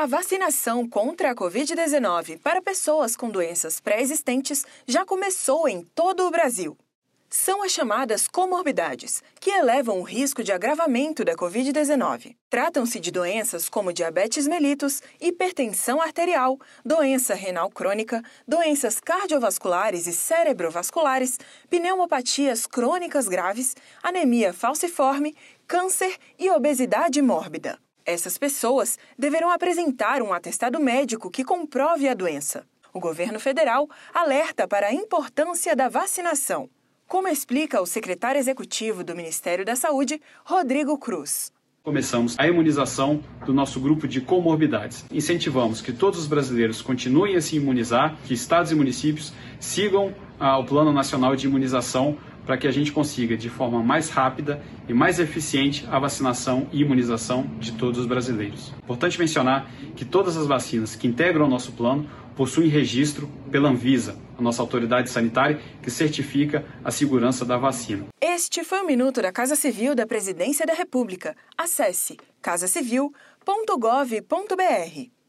A vacinação contra a Covid-19 para pessoas com doenças pré-existentes já começou em todo o Brasil. São as chamadas comorbidades, que elevam o risco de agravamento da Covid-19. Tratam-se de doenças como diabetes mellitus, hipertensão arterial, doença renal crônica, doenças cardiovasculares e cerebrovasculares, pneumopatias crônicas graves, anemia falciforme, câncer e obesidade mórbida. Essas pessoas deverão apresentar um atestado médico que comprove a doença. O governo federal alerta para a importância da vacinação, como explica o secretário executivo do Ministério da Saúde, Rodrigo Cruz. Começamos a imunização do nosso grupo de comorbidades. Incentivamos que todos os brasileiros continuem a se imunizar, que estados e municípios sigam ah, o Plano Nacional de Imunização para que a gente consiga, de forma mais rápida e mais eficiente, a vacinação e imunização de todos os brasileiros. Importante mencionar que todas as vacinas que integram o nosso plano possuem registro pela Anvisa, a nossa autoridade sanitária que certifica a segurança da vacina. Este foi o Minuto da Casa Civil da Presidência da República. Acesse casacivil.gov.br.